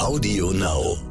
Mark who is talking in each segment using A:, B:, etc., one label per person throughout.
A: Audio Now.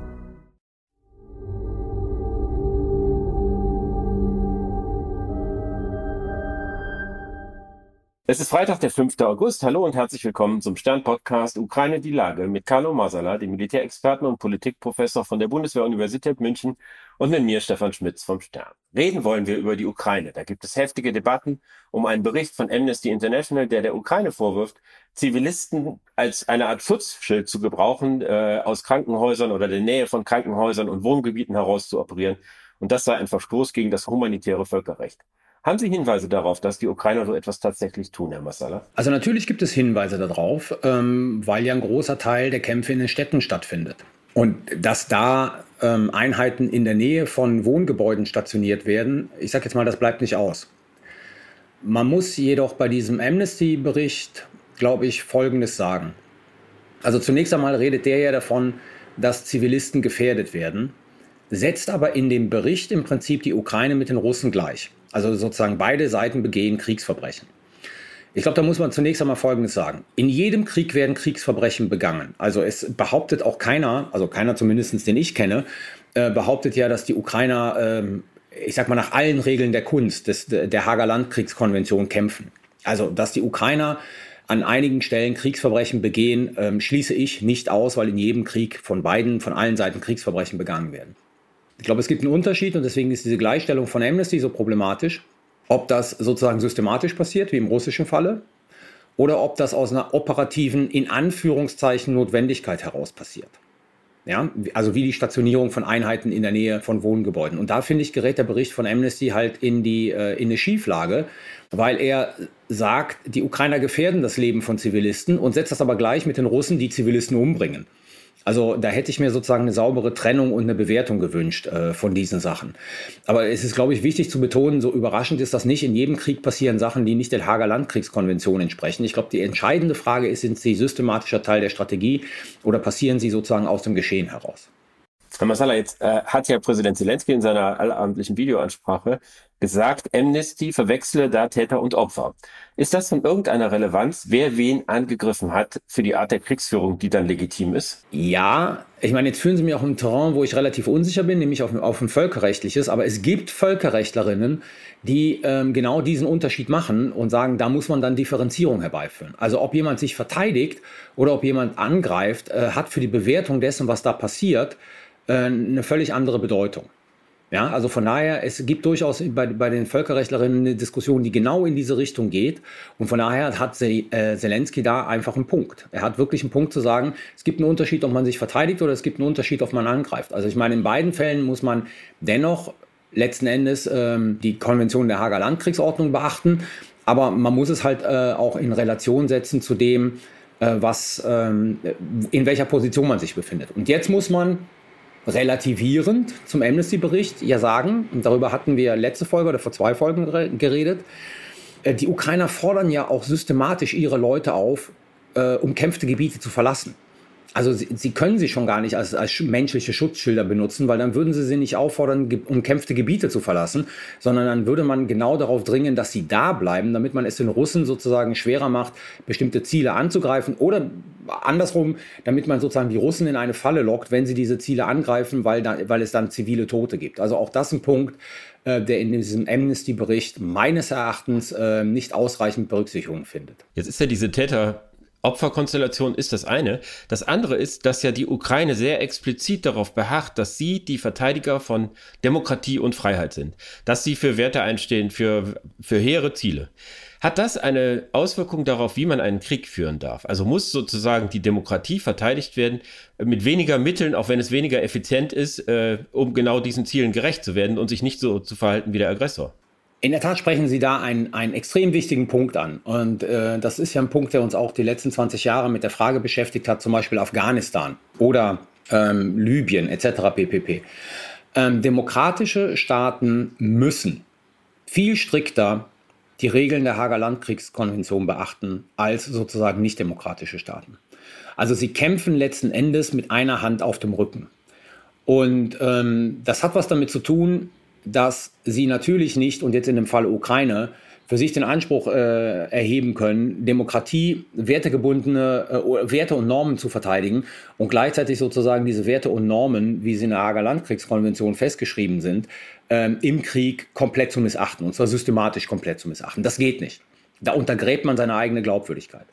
B: Es ist Freitag, der 5. August. Hallo und herzlich willkommen zum Stern-Podcast Ukraine die Lage mit Carlo Masala, dem Militärexperten und Politikprofessor von der Bundeswehr-Universität München und mit mir, Stefan Schmitz vom Stern. Reden wollen wir über die Ukraine. Da gibt es heftige Debatten um einen Bericht von Amnesty International, der der Ukraine vorwirft, Zivilisten als eine Art Schutzschild zu gebrauchen, äh, aus Krankenhäusern oder der Nähe von Krankenhäusern und Wohngebieten heraus zu operieren. Und das sei ein Verstoß gegen das humanitäre Völkerrecht. Haben Sie Hinweise darauf, dass die Ukrainer so etwas tatsächlich tun, Herr Massala?
C: Also natürlich gibt es Hinweise darauf, ähm, weil ja ein großer Teil der Kämpfe in den Städten stattfindet. Und dass da ähm, Einheiten in der Nähe von Wohngebäuden stationiert werden, ich sage jetzt mal, das bleibt nicht aus. Man muss jedoch bei diesem Amnesty-Bericht, glaube ich, Folgendes sagen. Also zunächst einmal redet der ja davon, dass Zivilisten gefährdet werden, setzt aber in dem Bericht im Prinzip die Ukraine mit den Russen gleich. Also sozusagen beide Seiten begehen Kriegsverbrechen. Ich glaube, da muss man zunächst einmal Folgendes sagen. In jedem Krieg werden Kriegsverbrechen begangen. Also es behauptet auch keiner, also keiner zumindest, den ich kenne, äh, behauptet ja, dass die Ukrainer, ähm, ich sag mal, nach allen Regeln der Kunst des, der Hager Landkriegskonvention kämpfen. Also, dass die Ukrainer an einigen Stellen Kriegsverbrechen begehen, ähm, schließe ich nicht aus, weil in jedem Krieg von beiden, von allen Seiten Kriegsverbrechen begangen werden. Ich glaube, es gibt einen Unterschied und deswegen ist diese Gleichstellung von Amnesty so problematisch. Ob das sozusagen systematisch passiert, wie im russischen Falle, oder ob das aus einer operativen, in Anführungszeichen, Notwendigkeit heraus passiert. Ja, also wie die Stationierung von Einheiten in der Nähe von Wohngebäuden. Und da finde ich, gerät der Bericht von Amnesty halt in, die, äh, in eine Schieflage, weil er sagt, die Ukrainer gefährden das Leben von Zivilisten und setzt das aber gleich mit den Russen, die Zivilisten umbringen. Also da hätte ich mir sozusagen eine saubere Trennung und eine Bewertung gewünscht äh, von diesen Sachen. Aber es ist, glaube ich, wichtig zu betonen, so überraschend ist das nicht. In jedem Krieg passieren Sachen, die nicht der Hager Landkriegskonvention entsprechen. Ich glaube, die entscheidende Frage ist, sind sie systematischer Teil der Strategie oder passieren sie sozusagen aus dem Geschehen heraus?
B: Herr Masala, jetzt äh, hat ja Präsident Zelensky in seiner allabendlichen Videoansprache gesagt, Amnesty verwechsle da Täter und Opfer. Ist das von irgendeiner Relevanz, wer wen angegriffen hat für die Art der Kriegsführung, die dann legitim ist?
C: Ja, ich meine, jetzt fühlen Sie mich auch im Terrain, wo ich relativ unsicher bin, nämlich auf, auf ein völkerrechtliches, aber es gibt Völkerrechtlerinnen, die ähm, genau diesen Unterschied machen und sagen, da muss man dann Differenzierung herbeiführen. Also ob jemand sich verteidigt oder ob jemand angreift, äh, hat für die Bewertung dessen, was da passiert, eine völlig andere Bedeutung. Ja, also von daher, es gibt durchaus bei, bei den Völkerrechtlerinnen eine Diskussion, die genau in diese Richtung geht. Und von daher hat äh, Zelensky da einfach einen Punkt. Er hat wirklich einen Punkt zu sagen, es gibt einen Unterschied, ob man sich verteidigt oder es gibt einen Unterschied, ob man angreift. Also ich meine, in beiden Fällen muss man dennoch letzten Endes ähm, die Konvention der Hager Landkriegsordnung beachten. Aber man muss es halt äh, auch in Relation setzen zu dem, äh, was, ähm, in welcher Position man sich befindet. Und jetzt muss man relativierend zum Amnesty-Bericht ja sagen, und darüber hatten wir letzte Folge oder vor zwei Folgen geredet, äh, die Ukrainer fordern ja auch systematisch ihre Leute auf, äh, umkämpfte Gebiete zu verlassen. Also sie, sie, können sie schon gar nicht als, als menschliche Schutzschilder benutzen, weil dann würden sie sie nicht auffordern, ge umkämpfte Gebiete zu verlassen, sondern dann würde man genau darauf dringen, dass sie da bleiben, damit man es den Russen sozusagen schwerer macht, bestimmte Ziele anzugreifen oder andersrum, damit man sozusagen die Russen in eine Falle lockt, wenn sie diese Ziele angreifen, weil, da, weil es dann zivile Tote gibt. Also auch das ein Punkt, äh, der in diesem Amnesty-Bericht meines Erachtens äh, nicht ausreichend Berücksichtigung findet.
B: Jetzt ist ja diese Täter Opferkonstellation ist das eine. Das andere ist, dass ja die Ukraine sehr explizit darauf beharrt, dass sie die Verteidiger von Demokratie und Freiheit sind, dass sie für Werte einstehen, für, für hehre Ziele. Hat das eine Auswirkung darauf, wie man einen Krieg führen darf? Also muss sozusagen die Demokratie verteidigt werden mit weniger Mitteln, auch wenn es weniger effizient ist, äh, um genau diesen Zielen gerecht zu werden und sich nicht so zu verhalten wie der Aggressor?
C: In der Tat sprechen Sie da einen, einen extrem wichtigen Punkt an. Und äh, das ist ja ein Punkt, der uns auch die letzten 20 Jahre mit der Frage beschäftigt hat, zum Beispiel Afghanistan oder ähm, Libyen etc. ppp. Ähm, demokratische Staaten müssen viel strikter die Regeln der Hager Landkriegskonvention beachten als sozusagen nicht demokratische Staaten. Also sie kämpfen letzten Endes mit einer Hand auf dem Rücken. Und ähm, das hat was damit zu tun, dass sie natürlich nicht, und jetzt in dem Fall Ukraine, für sich den Anspruch äh, erheben können, Demokratie, wertegebundene äh, Werte und Normen zu verteidigen und gleichzeitig sozusagen diese Werte und Normen, wie sie in der Hager Landkriegskonvention festgeschrieben sind, ähm, im Krieg komplett zu missachten, und zwar systematisch komplett zu missachten. Das geht nicht. Da untergräbt man seine eigene Glaubwürdigkeit.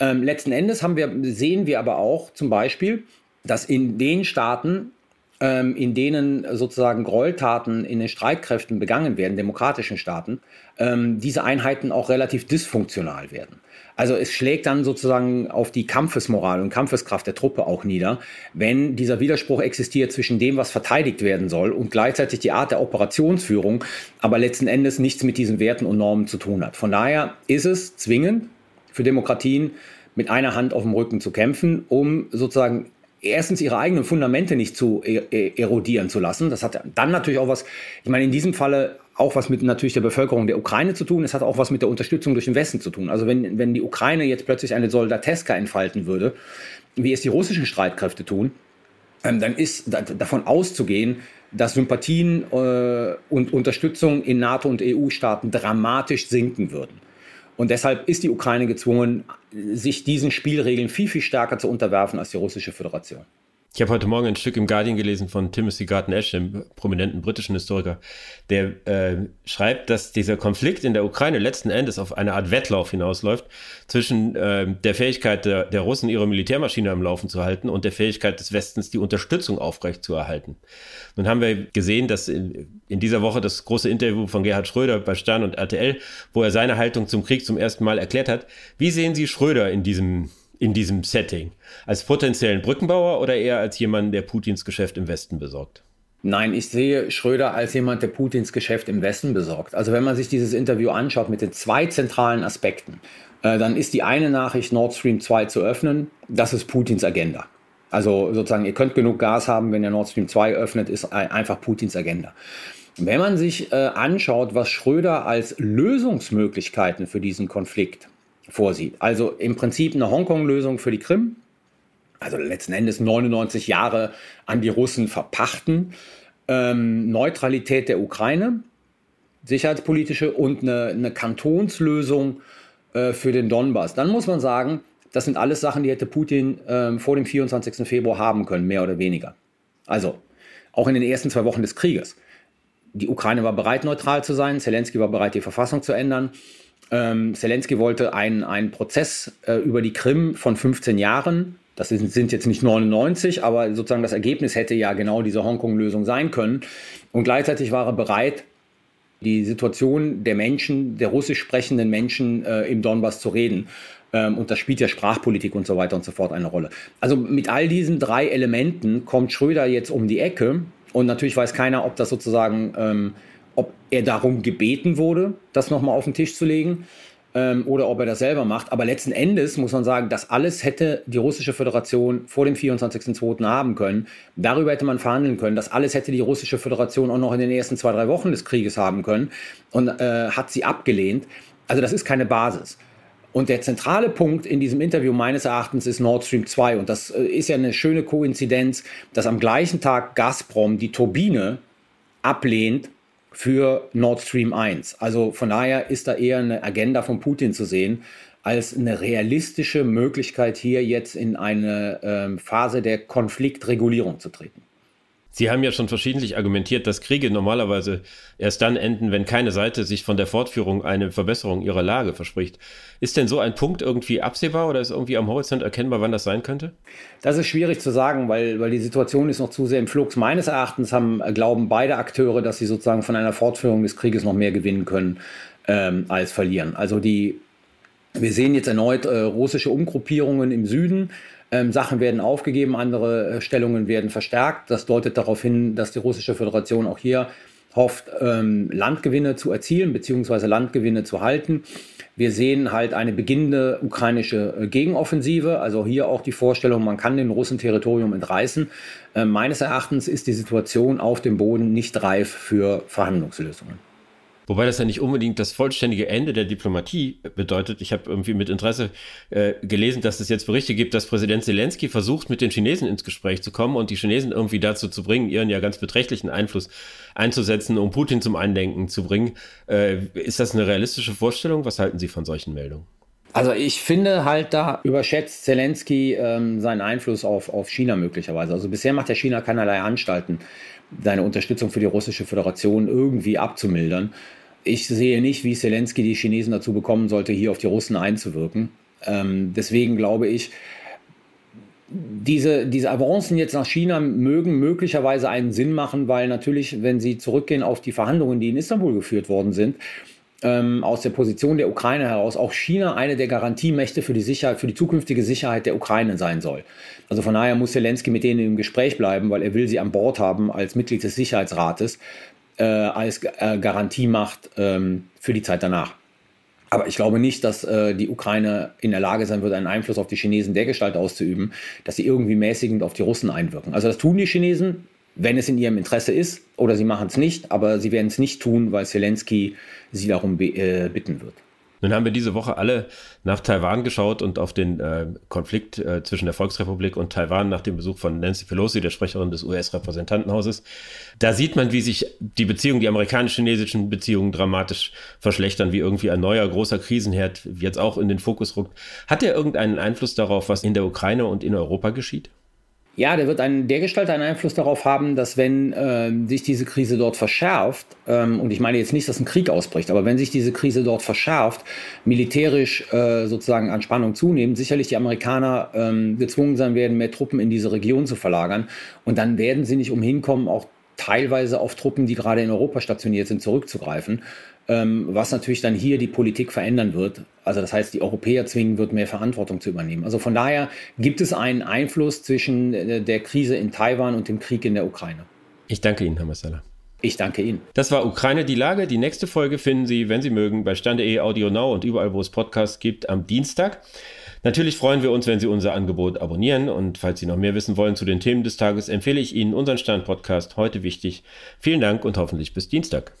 C: Ähm, letzten Endes wir, sehen wir aber auch zum Beispiel, dass in den Staaten, ähm, in denen sozusagen Gräueltaten in den Streitkräften begangen werden, demokratischen Staaten, ähm, diese Einheiten auch relativ dysfunktional werden. Also es schlägt dann sozusagen auf die Kampfesmoral und Kampfeskraft der Truppe auch nieder, wenn dieser Widerspruch existiert zwischen dem, was verteidigt werden soll und gleichzeitig die Art der Operationsführung, aber letzten Endes nichts mit diesen Werten und Normen zu tun hat. Von daher ist es zwingend für Demokratien, mit einer Hand auf dem Rücken zu kämpfen, um sozusagen erstens ihre eigenen Fundamente nicht zu e-, e-, erodieren zu lassen. Das hat dann natürlich auch was, ich meine, in diesem Falle auch was mit natürlich der Bevölkerung der Ukraine zu tun. Es hat auch was mit der Unterstützung durch den Westen zu tun. Also wenn, wenn die Ukraine jetzt plötzlich eine Soldateska entfalten würde, wie es die russischen Streitkräfte tun, ähm, dann ist da, davon auszugehen, dass Sympathien äh, und Unterstützung in NATO und EU-Staaten dramatisch sinken würden. Und deshalb ist die Ukraine gezwungen, sich diesen Spielregeln viel, viel stärker zu unterwerfen als die russische Föderation.
B: Ich habe heute Morgen ein Stück im Guardian gelesen von Timothy Garton Ash, dem prominenten britischen Historiker, der äh, schreibt, dass dieser Konflikt in der Ukraine letzten Endes auf eine Art Wettlauf hinausläuft zwischen äh, der Fähigkeit der, der Russen, ihre Militärmaschine am Laufen zu halten und der Fähigkeit des Westens, die Unterstützung aufrecht zu erhalten. Nun haben wir gesehen, dass in, in dieser Woche das große Interview von Gerhard Schröder bei Stern und RTL, wo er seine Haltung zum Krieg zum ersten Mal erklärt hat. Wie sehen Sie Schröder in diesem in diesem Setting? Als potenziellen Brückenbauer oder eher als jemand, der Putins Geschäft im Westen besorgt?
C: Nein, ich sehe Schröder als jemand, der Putins Geschäft im Westen besorgt. Also wenn man sich dieses Interview anschaut mit den zwei zentralen Aspekten, äh, dann ist die eine Nachricht, Nord Stream 2 zu öffnen, das ist Putins Agenda. Also sozusagen, ihr könnt genug Gas haben, wenn ihr Nord Stream 2 öffnet, ist einfach Putins Agenda. Wenn man sich äh, anschaut, was Schröder als Lösungsmöglichkeiten für diesen Konflikt vorsieht. Also im Prinzip eine Hongkong-Lösung für die Krim, also letzten Endes 99 Jahre an die Russen verpachten, ähm, Neutralität der Ukraine, sicherheitspolitische und eine, eine Kantonslösung äh, für den Donbass. Dann muss man sagen, das sind alles Sachen, die hätte Putin äh, vor dem 24. Februar haben können, mehr oder weniger. Also auch in den ersten zwei Wochen des Krieges. Die Ukraine war bereit, neutral zu sein, Zelensky war bereit, die Verfassung zu ändern. Ähm, Zelensky wollte einen, Prozess äh, über die Krim von 15 Jahren. Das sind, sind jetzt nicht 99, aber sozusagen das Ergebnis hätte ja genau diese Hongkong-Lösung sein können. Und gleichzeitig war er bereit, die Situation der Menschen, der russisch sprechenden Menschen äh, im Donbass zu reden. Ähm, und das spielt ja Sprachpolitik und so weiter und so fort eine Rolle. Also mit all diesen drei Elementen kommt Schröder jetzt um die Ecke. Und natürlich weiß keiner, ob das sozusagen ähm, er darum gebeten wurde, das nochmal auf den Tisch zu legen ähm, oder ob er das selber macht. Aber letzten Endes muss man sagen, das alles hätte die russische Föderation vor dem 24.02. haben können. Darüber hätte man verhandeln können. Das alles hätte die russische Föderation auch noch in den ersten zwei, drei Wochen des Krieges haben können und äh, hat sie abgelehnt. Also das ist keine Basis. Und der zentrale Punkt in diesem Interview meines Erachtens ist Nord Stream 2. Und das äh, ist ja eine schöne Koinzidenz, dass am gleichen Tag Gazprom die Turbine ablehnt, für Nord Stream 1. Also von daher ist da eher eine Agenda von Putin zu sehen, als eine realistische Möglichkeit, hier jetzt in eine ähm, Phase der Konfliktregulierung zu treten.
B: Sie haben ja schon verschiedentlich argumentiert, dass Kriege normalerweise erst dann enden, wenn keine Seite sich von der Fortführung eine Verbesserung ihrer Lage verspricht. Ist denn so ein Punkt irgendwie absehbar oder ist irgendwie am Horizont erkennbar, wann das sein könnte?
C: Das ist schwierig zu sagen, weil, weil die Situation ist noch zu sehr im Flux. Meines Erachtens haben, glauben beide Akteure, dass sie sozusagen von einer Fortführung des Krieges noch mehr gewinnen können ähm, als verlieren. Also die, wir sehen jetzt erneut äh, russische Umgruppierungen im Süden. Ähm, Sachen werden aufgegeben, andere äh, Stellungen werden verstärkt. Das deutet darauf hin, dass die russische Föderation auch hier hofft, ähm, Landgewinne zu erzielen bzw. Landgewinne zu halten. Wir sehen halt eine beginnende ukrainische äh, Gegenoffensive, also hier auch die Vorstellung, man kann den Russen Territorium entreißen. Äh, meines Erachtens ist die Situation auf dem Boden nicht reif für Verhandlungslösungen.
B: Wobei das ja nicht unbedingt das vollständige Ende der Diplomatie bedeutet. Ich habe irgendwie mit Interesse äh, gelesen, dass es jetzt Berichte gibt, dass Präsident Zelensky versucht, mit den Chinesen ins Gespräch zu kommen und die Chinesen irgendwie dazu zu bringen, ihren ja ganz beträchtlichen Einfluss einzusetzen, um Putin zum Eindenken zu bringen. Äh, ist das eine realistische Vorstellung? Was halten Sie von solchen Meldungen?
C: Also ich finde halt, da überschätzt Zelensky ähm, seinen Einfluss auf, auf China möglicherweise. Also bisher macht der China keinerlei Anstalten, seine Unterstützung für die russische Föderation irgendwie abzumildern. Ich sehe nicht, wie Zelensky die Chinesen dazu bekommen sollte, hier auf die Russen einzuwirken. Ähm, deswegen glaube ich, diese, diese Avancen jetzt nach China mögen möglicherweise einen Sinn machen, weil natürlich, wenn sie zurückgehen auf die Verhandlungen, die in Istanbul geführt worden sind, ähm, aus der Position der Ukraine heraus auch China eine der Garantiemächte für die Sicherheit, für die zukünftige Sicherheit der Ukraine sein soll. Also von daher muss Zelensky mit denen im Gespräch bleiben, weil er will sie an Bord haben als Mitglied des Sicherheitsrates, äh, als äh, Garantiemacht ähm, für die Zeit danach. Aber ich glaube nicht, dass äh, die Ukraine in der Lage sein wird, einen Einfluss auf die Chinesen dergestalt auszuüben, dass sie irgendwie mäßigend auf die Russen einwirken. Also das tun die Chinesen, wenn es in ihrem Interesse ist, oder sie machen es nicht, aber sie werden es nicht tun, weil Zelensky sie darum äh, bitten wird.
B: Nun haben wir diese Woche alle nach Taiwan geschaut und auf den äh, Konflikt äh, zwischen der Volksrepublik und Taiwan nach dem Besuch von Nancy Pelosi, der Sprecherin des US-Repräsentantenhauses. Da sieht man, wie sich die Beziehungen, die amerikanisch-chinesischen Beziehungen dramatisch verschlechtern, wie irgendwie ein neuer großer Krisenherd jetzt auch in den Fokus rückt. Hat der irgendeinen Einfluss darauf, was in der Ukraine und in Europa geschieht?
C: Ja, der wird einen, dergestalt einen Einfluss darauf haben, dass wenn äh, sich diese Krise dort verschärft, ähm, und ich meine jetzt nicht, dass ein Krieg ausbricht, aber wenn sich diese Krise dort verschärft, militärisch äh, sozusagen an Spannung zunehmen, sicherlich die Amerikaner ähm, gezwungen sein werden, mehr Truppen in diese Region zu verlagern. Und dann werden sie nicht umhin kommen, auch teilweise auf Truppen, die gerade in Europa stationiert sind, zurückzugreifen was natürlich dann hier die Politik verändern wird. Also das heißt, die Europäer zwingen wird, mehr Verantwortung zu übernehmen. Also von daher gibt es einen Einfluss zwischen äh, der Krise in Taiwan und dem Krieg in der Ukraine.
B: Ich danke Ihnen, Herr Massala.
C: Ich danke Ihnen.
B: Das war Ukraine die Lage. Die nächste Folge finden Sie, wenn Sie mögen, bei Stande.de, Audio Now und überall, wo es Podcasts gibt, am Dienstag. Natürlich freuen wir uns, wenn Sie unser Angebot abonnieren und falls Sie noch mehr wissen wollen zu den Themen des Tages, empfehle ich Ihnen unseren Stern-Podcast heute wichtig. Vielen Dank und hoffentlich bis Dienstag.